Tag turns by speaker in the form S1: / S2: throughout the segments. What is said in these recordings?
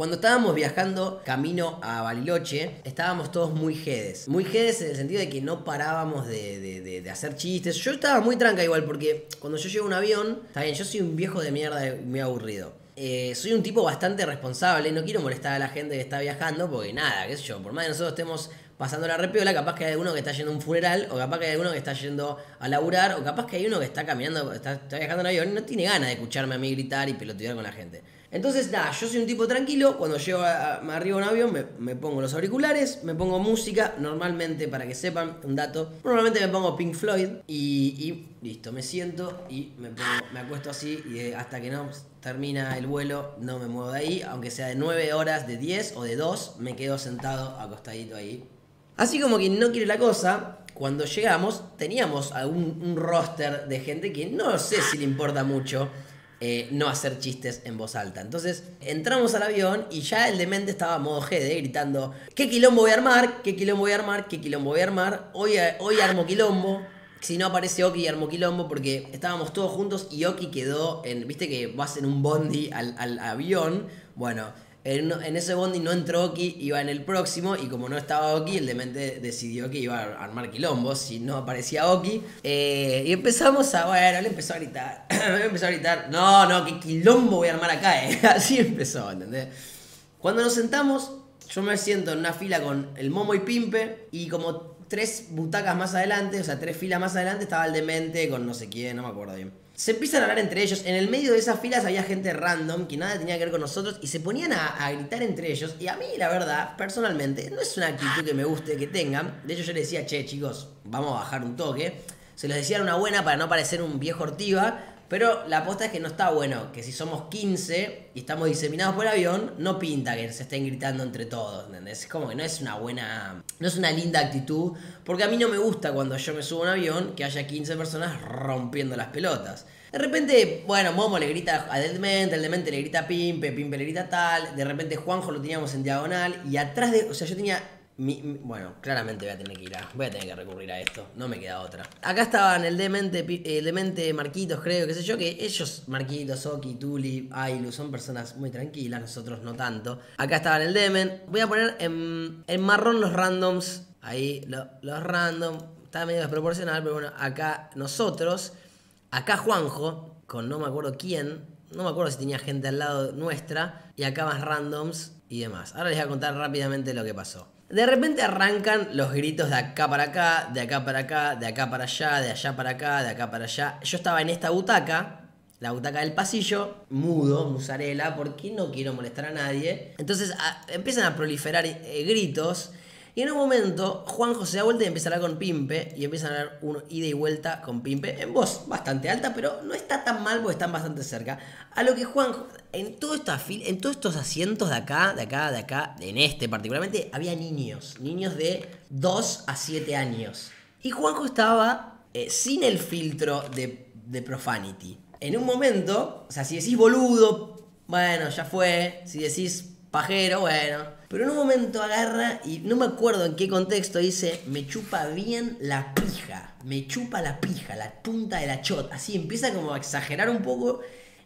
S1: Cuando estábamos viajando camino a Bariloche, estábamos todos muy jedes. Muy jedes en el sentido de que no parábamos de, de- de- hacer chistes. Yo estaba muy tranca igual, porque cuando yo llego a un avión, está bien, yo soy un viejo de mierda muy aburrido. Eh, soy un tipo bastante responsable, no quiero molestar a la gente que está viajando, porque nada, qué sé yo, por más que nosotros estemos pasando la repiola, capaz que hay alguno que está yendo a un funeral, o capaz que hay alguno que está yendo a laburar, o capaz que hay uno que está caminando, está, viajando en avión y no tiene ganas de escucharme a mí gritar y pelotear con la gente. Entonces, nada, yo soy un tipo tranquilo, cuando llego a, a- me arribo a un avión me, pongo los auriculares, me pongo música, normalmente, para que sepan, un dato, normalmente me pongo Pink Floyd y, listo, me siento y me, me acuesto así y hasta que no termina el vuelo no me muevo de ahí, aunque sea de 9 horas, de 10 o de 2, me quedo sentado acostadito ahí. Así como quien no quiere la cosa, cuando llegamos teníamos algún, un roster de gente que no sé si le importa mucho eh, no hacer chistes en voz alta. Entonces entramos al avión y ya el demente estaba a modo GD gritando, ¿qué quilombo voy a armar? ¿Qué quilombo voy a armar? ¿Qué quilombo voy a armar? Hoy, hoy armo quilombo. Si no aparece Oki armo quilombo porque estábamos todos juntos y Oki quedó en, viste que vas en un bondi al, al avión, bueno, en, ese bondi no entró Oki, iba en el próximo y como no estaba Oki, el demente decidió que iba a armar quilombo si no aparecía Oki. Eh, y empezamos a, bueno, empezó a gritar, empezó a gritar, no, no, qué quilombo voy a armar acá, eh. Así empezó, ¿entendés? Cuando nos sentamos, yo me siento en una fila con el Momo y Pimpe y como tres butacas más adelante, o sea, tres filas más adelante estaba el demente con no sé quién, no me acuerdo bien. Se empiezan a hablar entre ellos. En el medio de esas filas había gente random que nada tenía que ver con nosotros y se ponían a, gritar entre ellos. Y a mí, la verdad, personalmente, no es una actitud que me guste que tengan. De hecho, yo les decía, che, chicos, vamos a bajar un toque. Se los decía una buena para no parecer un viejo ortiva. Pero la aposta es que no está bueno que si somos 15 y estamos diseminados por el avión, no pinta que se estén gritando entre todos, ¿entendés? Es como que no es una buena, no es una linda actitud, porque a mí no me gusta cuando yo me subo a un avión que haya 15 personas rompiendo las pelotas. De repente, bueno, Momo le grita a Demente, el Demente le grita a Pimpe, Pimpe le grita tal, de repente Juanjo lo teníamos en diagonal y atrás de, o sea, yo tenía bueno, claramente voy a tener que ir a, voy a tener que recurrir a esto, no me queda otra. Acá estaban el demente, el demente Marquitos, creo, qué sé yo, que ellos, Marquitos, Oki, Tuli, Ailu, son personas muy tranquilas, nosotros no tanto. Acá estaban el demen. Voy a poner en, marrón los randoms, ahí lo- los random, está medio desproporcional, pero bueno, acá nosotros, acá Juanjo, con no me acuerdo quién, no me acuerdo si tenía gente al lado nuestra, y acá más randoms y demás. Ahora les voy a contar rápidamente lo que pasó. De repente arrancan los gritos de acá para acá, de acá para acá, de acá para allá, de allá para acá, de acá para allá. Yo estaba en esta butaca, la butaca del pasillo, mudo, musarela, porque no quiero molestar a nadie. Entonces empiezan a proliferar eh, gritos. Y en un momento, Juanjo se da vuelta y empieza a hablar con Pimpe. Y empiezan a dar un ida y vuelta con Pimpe. En voz bastante alta, pero no está tan mal porque están bastante cerca. A lo que Juanjo, en, todo esta en todos estos asientos de acá, de acá, de acá, en este particularmente, había niños. Niños de 2 a 7 años. Y Juanjo estaba eh, sin el filtro de, de profanity. En un momento, o sea, si decís boludo, bueno, ya fue. Si decís pajero, bueno. Pero en un momento agarra y no me acuerdo en qué contexto dice, me chupa bien la pija. Me chupa la pija, la punta de la chota. Así empieza como a exagerar un poco.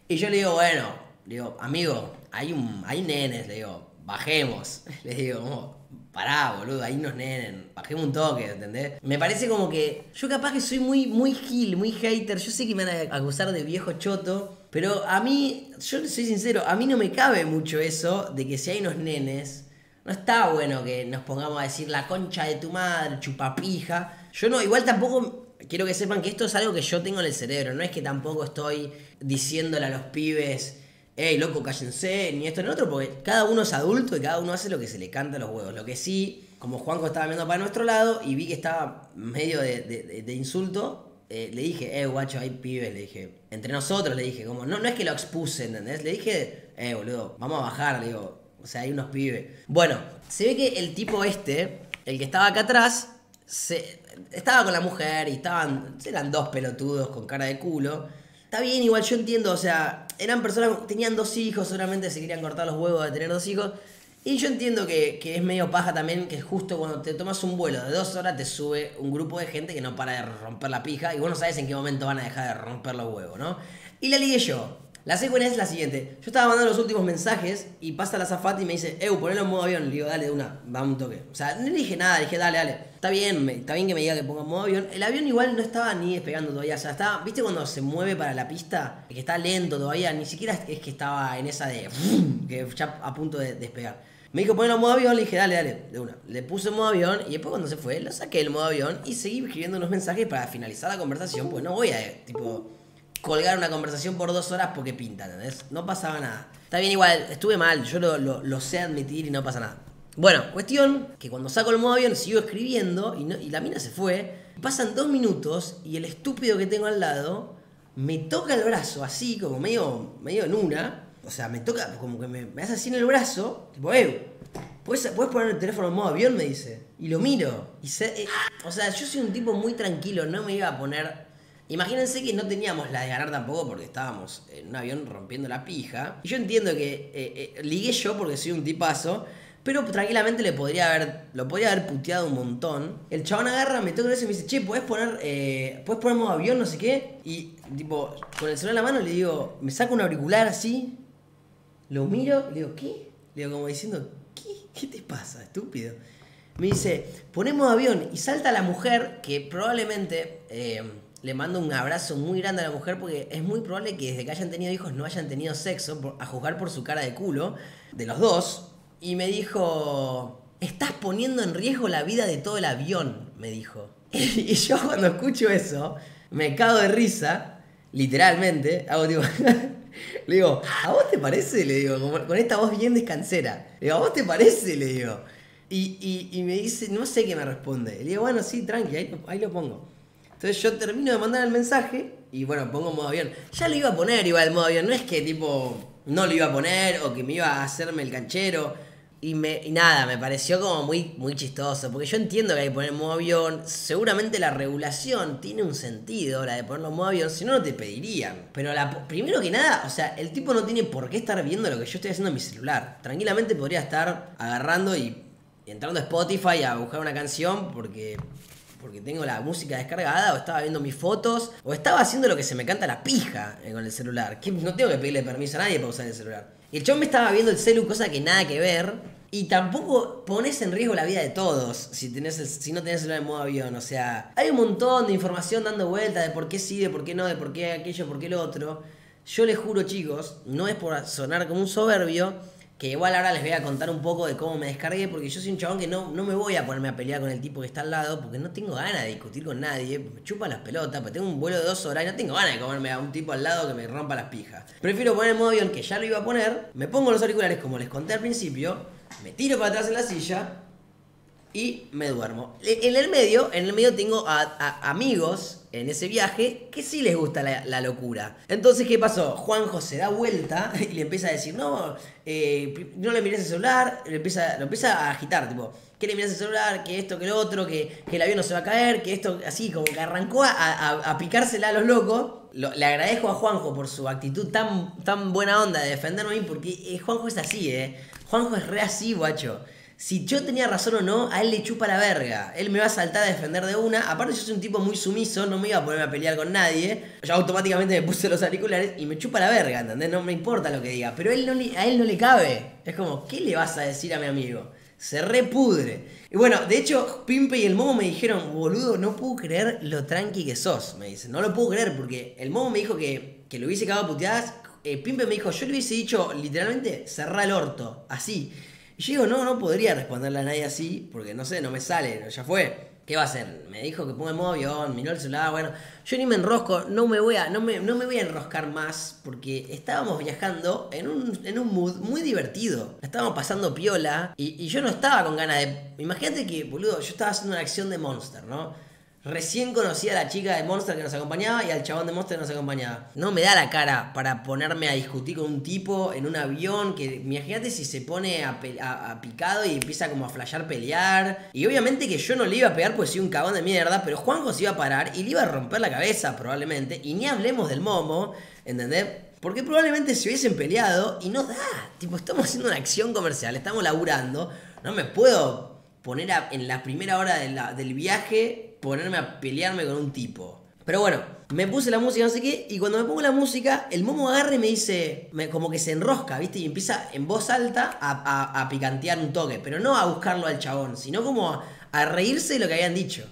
S1: Y yo le digo, bueno, digo, amigo, hay, un, hay nenes, le digo, bajemos. Le digo, como, pará, boludo, hay unos nenes, bajemos un toque, ¿entendés? Me parece como que yo capaz que soy muy, muy gil, muy hater. Yo sé que me van a acusar de viejo choto. Pero a mí, yo soy sincero, a mí no me cabe mucho eso de que si hay unos nenes, no está bueno que nos pongamos a decir la concha de tu madre, chupapija. Yo no, igual tampoco quiero que sepan que esto es algo que yo tengo en el cerebro. No es que tampoco estoy diciéndole a los pibes, hey, loco, cállense, ni esto ni otro, porque cada uno es adulto y cada uno hace lo que se le canta a los huevos. Lo que sí, como Juanjo estaba viendo para nuestro lado y vi que estaba medio de- de insulto, eh, le dije, eh, guacho, hay pibes, le dije. Entre nosotros le dije, como, no, no es que lo expuse, ¿entendés? Le dije, eh, boludo, vamos a bajar, digo. O sea, hay unos pibes. Bueno, se ve que el tipo este, el que estaba acá atrás, se, estaba con la mujer y estaban, eran dos pelotudos con cara de culo. Está bien, igual yo entiendo, o sea, eran personas, tenían dos hijos, seguramente se querían cortar los huevos de tener dos hijos. Y yo entiendo que, que es medio paja también que justo cuando te tomas un vuelo de dos horas te sube un grupo de gente que no para de romper la pija y vos no sabes en qué momento van a dejar de romper los huevos, ¿no? Y la ligué yo. La secuencia es la siguiente. Yo estaba mandando los últimos mensajes y pasa la zafata y me dice, Eu, ponelo en modo avión. Le digo, dale de una, va un toque. O sea, no le dije nada, le dije, dale, dale. Está bien, está bien que me diga que ponga en modo avión. El avión igual no estaba ni despegando todavía. O sea, estaba, ¿viste cuando se mueve para la pista? Que está lento todavía. Ni siquiera es que estaba en esa de. que ya a punto de despegar. Me dijo ponelo en modo avión, le dije, dale, dale, de una. Le puse modo avión y después cuando se fue, lo saqué del modo avión y seguí escribiendo unos mensajes para finalizar la conversación, pues no voy a, tipo, colgar una conversación por dos horas porque pinta, ¿entendés? No pasaba nada. Está bien igual, estuve mal, yo lo, sé admitir y no pasa nada. Bueno, cuestión que cuando saco el modo avión sigo escribiendo y, y la mina se fue. Pasan dos minutos y el estúpido que tengo al lado me toca el brazo así, como medio, medio en una. O sea, me toca, como que me, hace así en el brazo. Tipo, eh, ¿puedes, poner el teléfono en modo avión? Me dice. Y lo miro. Y se, eh, o sea, yo soy un tipo muy tranquilo, no me iba a poner Imagínense que no teníamos la de ganar tampoco porque estábamos en un avión rompiendo la pija. Y yo entiendo que eh, eh, ligué yo porque soy un tipazo. Pero tranquilamente le podría haber, lo podría haber puteado un montón. El chabón agarra, me toca eso y me dice, che, ¿puedes poner, eh, ¿puedes poner modo avión, no sé qué? Y tipo, con el celular en la mano le digo, me saco un auricular así, lo miro, le digo, ¿qué? Le digo como diciendo, ¿qué? ¿Qué te pasa, estúpido? Me dice, ponemos avión y salta la mujer que probablemente... Eh, le mando un abrazo muy grande a la mujer porque es muy probable que desde que hayan tenido hijos no hayan tenido sexo, a juzgar por su cara de culo, de los dos. Y me dijo, estás poniendo en riesgo la vida de todo el avión, me dijo. Y yo cuando escucho eso, me cago de risa, literalmente, hago tipo... Le digo, ¿a vos te parece? Le digo, con esta voz bien descansera. Le digo, ¿a vos te parece? Le digo. Y, y, me dice, no sé qué me responde. Le digo, bueno, sí, tranqui, ahí, ahí lo pongo. Entonces yo termino de mandar el mensaje y bueno, pongo modo avión. Ya lo iba a poner igual el modo avión, no es que tipo no lo iba a poner o que me iba a hacerme el canchero. Y, me, y nada, me pareció como muy, muy chistoso, porque yo entiendo que hay que poner modo avión, seguramente la regulación tiene un sentido, la de ponerlo en modo avión, si no, no te pedirían. Pero la, primero que nada, o sea, el tipo no tiene por qué estar viendo lo que yo estoy haciendo en mi celular. Tranquilamente podría estar agarrando y entrando a Spotify a buscar una canción, porque porque tengo la música descargada, o estaba viendo mis fotos, o estaba haciendo lo que se me canta la pija eh, con el celular. Que no tengo que pedirle permiso a nadie para usar el celular. Y el chabón me estaba viendo el celu, cosa que nada que ver. Y tampoco pones en riesgo la vida de todos si, tenés si no tenés el celular en modo avión. O sea, hay un montón de información dando vuelta de por qué sí, de por qué no, de por qué aquello, por qué lo otro. Yo les juro, chicos, no es por sonar como un soberbio, que igual ahora les voy a contar un poco de cómo me descargué, porque yo soy un chabón que no, no me voy a ponerme a pelear con el tipo que está al lado, porque no tengo ganas de discutir con nadie, me chupa las pelotas, porque tengo un vuelo de dos horas y no tengo ganas de comerme a un tipo al lado que me rompa las pijas. Prefiero poner el modo avión que ya lo iba a poner, me pongo los auriculares como les conté al principio, me tiro para atrás en la silla y me duermo. En el medio, en el medio tengo a, amigos en ese viaje que sí les gusta la, locura. Entonces, ¿qué pasó? Juanjo se da vuelta y le empieza a decir, no, eh, no le mires el celular, le empieza, lo empieza a agitar, tipo, que le mires el celular, que esto, que lo otro, que, el avión no se va a caer, que esto, así, como que arrancó a, picársela a los locos. le agradezco a Juanjo por su actitud tan, tan buena onda de defenderme a mí, porque eh, Juanjo es así, ¿eh? Juanjo es re así, guacho si yo tenía razón o no, a él le chupa la verga. Él me va a saltar a defender de una. Aparte, yo soy un tipo muy sumiso, no me iba a ponerme a pelear con nadie. Yo automáticamente me puse los auriculares y me chupa la verga, ¿entendés? No me importa lo que diga. Pero él no a él no le cabe. Es como, ¿qué le vas a decir a mi amigo? Se repudre. Y bueno, de hecho, Pimpe y el Momo me dijeron, boludo, no puedo creer lo tranqui que sos. Me dicen, no lo puedo creer porque el Momo me dijo que, que lo hubiese cagado puteadas. Eh, Pimpe me dijo, yo le hubiese dicho literalmente, cerrá el orto, así. Y yo digo, no, no podría responderle a nadie así, porque no sé, no me sale, ya fue. ¿Qué va a hacer? Me dijo que ponga el modo avión, miró el celular, bueno, yo ni me enrosco, no me voy a, no me, no me voy a enroscar más, porque estábamos viajando en un, en un mood muy divertido. Estábamos pasando piola, y, y yo no estaba con ganas de. Imagínate que, boludo, yo estaba haciendo una acción de Monster, ¿no? Recién conocí a la chica de Monster que nos acompañaba y al chabón de Monster que nos acompañaba. No me da la cara para ponerme a discutir con un tipo en un avión que, imagínate si se pone a, picado y empieza como a flashear pelear. Y obviamente que yo no le iba a pegar porque soy un cagón de mierda, pero Juanjo se iba a parar y le iba a romper la cabeza probablemente. Y ni hablemos del momo, ¿entendés? Porque probablemente se hubiesen peleado y no da. Tipo, estamos haciendo una acción comercial, estamos laburando. No me puedo poner en la primera hora del viaje ponerme a pelearme con un tipo. Pero bueno, me puse la música, no sé qué, y cuando me pongo la música, el momo agarra y me dice, como que se enrosca, ¿viste? Y empieza en voz alta a, a- a picantear un toque, pero no a buscarlo al chabón, sino como a, a reírse de lo que habían dicho.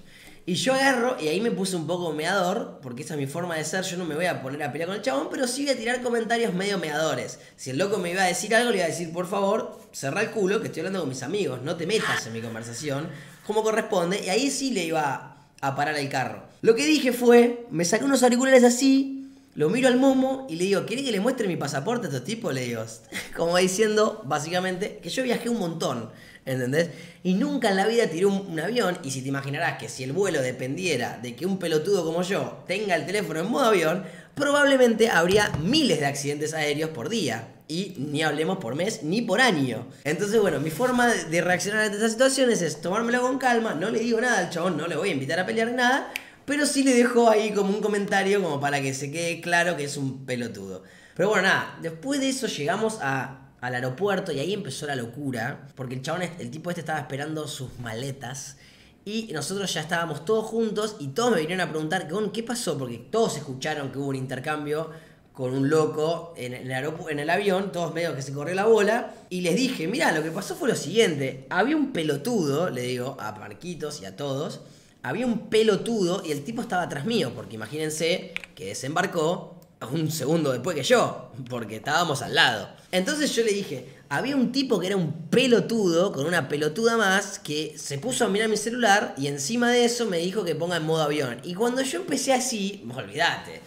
S1: Y yo agarro, y ahí me puse un poco meador, porque esa es mi forma de ser, yo no me voy a poner a pelear con el chabón, pero sí voy a tirar comentarios medio meadores. Si el loco me iba a decir algo, le iba a decir, por favor, cerra el culo, que estoy hablando con mis amigos, no te metas en mi conversación, como corresponde, y ahí sí le iba a parar el carro. Lo que dije fue, me saqué unos auriculares así, lo miro al momo y le digo, ¿quiere que le muestre mi pasaporte a este tipo? Le digo, como diciendo, básicamente, que yo viajé un montón, ¿entendés? Y nunca en la vida tiré un, avión, y si te imaginarás que si el vuelo dependiera de que un pelotudo como yo tenga el teléfono en modo avión, probablemente habría miles de accidentes aéreos por día. Y ni hablemos por mes ni por año. Entonces, bueno, mi forma de- reaccionar ante estas situaciones es tomármelo con calma, no le digo nada al chabón, no le voy a invitar a pelear nada, pero sí le dejo ahí como un comentario como para que se quede claro que es un pelotudo. Pero bueno, nada, después de eso llegamos a, al aeropuerto y ahí empezó la locura, porque el chabón, el tipo este estaba esperando sus maletas y nosotros ya estábamos todos juntos y todos me vinieron a preguntar, "Gon, ¿qué pasó? Porque todos escucharon que hubo un intercambio con un loco en el, en el avión, todos medio que se corrió la bola, y les dije, mira, lo que pasó fue lo siguiente, había un pelotudo, le digo a Marquitos y a todos, había un pelotudo y el tipo estaba atrás mío, porque imagínense que desembarcó un segundo después que yo, porque estábamos al lado. Entonces yo le dije, había un tipo que era un pelotudo, con una pelotuda más, que se puso a mirar mi celular y encima de eso me dijo que ponga en modo avión. Y cuando yo empecé así, olvídate,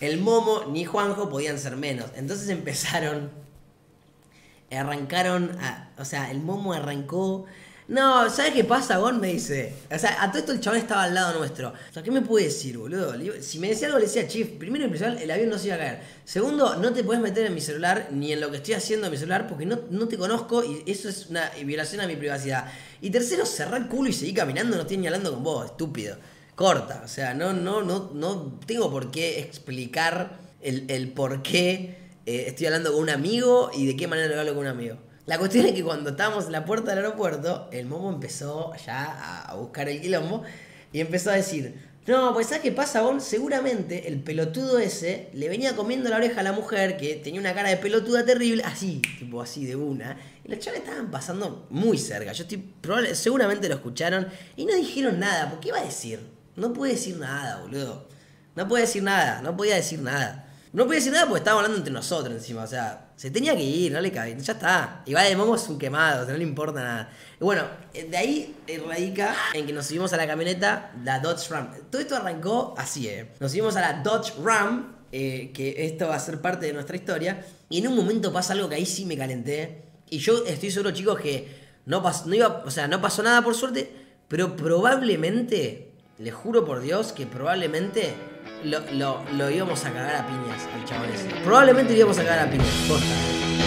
S1: el Momo ni Juanjo podían ser menos. Entonces empezaron arrancaron a, o sea, el momo arrancó. No, ¿sabes qué pasa, Gon? Me dice. O sea, a todo esto el chabón estaba al lado nuestro. O sea, ¿qué me puede decir, boludo? Si me decía algo, le decía, Chief, primero principal, el avión no se iba a caer. Segundo, no te puedes meter en mi celular ni en lo que estoy haciendo en mi celular porque no, no te conozco y eso es una violación a mi privacidad. Y tercero, cerrar el culo y seguir caminando, no estoy ni hablando con vos, estúpido. Corta, o sea, no, no, no, no tengo por qué explicar el, el por qué eh, estoy hablando con un amigo y de qué manera lo hablo con un amigo. La cuestión es que cuando estábamos en la puerta del aeropuerto, el momo empezó ya a, buscar el quilombo y empezó a decir, no, pues ¿sabes qué pasa, Gon? Seguramente el pelotudo ese le venía comiendo la oreja a la mujer que tenía una cara de pelotuda terrible, así, tipo así de una. Y los chavales estaban pasando muy cerca. Yo estoy, probable, seguramente lo escucharon y no dijeron nada. ¿Por qué iba a decir? No puede decir nada, boludo. No puede decir nada, no podía decir nada. No podía decir nada porque estábamos hablando entre nosotros encima, o sea, se tenía que ir, no le cabe, ya está. Igual de Momo es un quemado, no le importa nada. Bueno, eh, de ahí radica en que nos subimos a la camioneta, la Dodge Ram. Todo esto arrancó así, ¿eh? Nos subimos a la Dodge Ram, eh, que esto va a ser parte de nuestra historia, y en un momento pasa algo que ahí sí me calenté. Y yo estoy seguro, chicos, que no, pas- no iba, o sea, no pasó nada por suerte, pero probablemente, les juro por Dios, que probablemente lo, lo, lo íbamos a cagar a piñas al chabón. Probablemente lo íbamos a cagar a piñas, posta.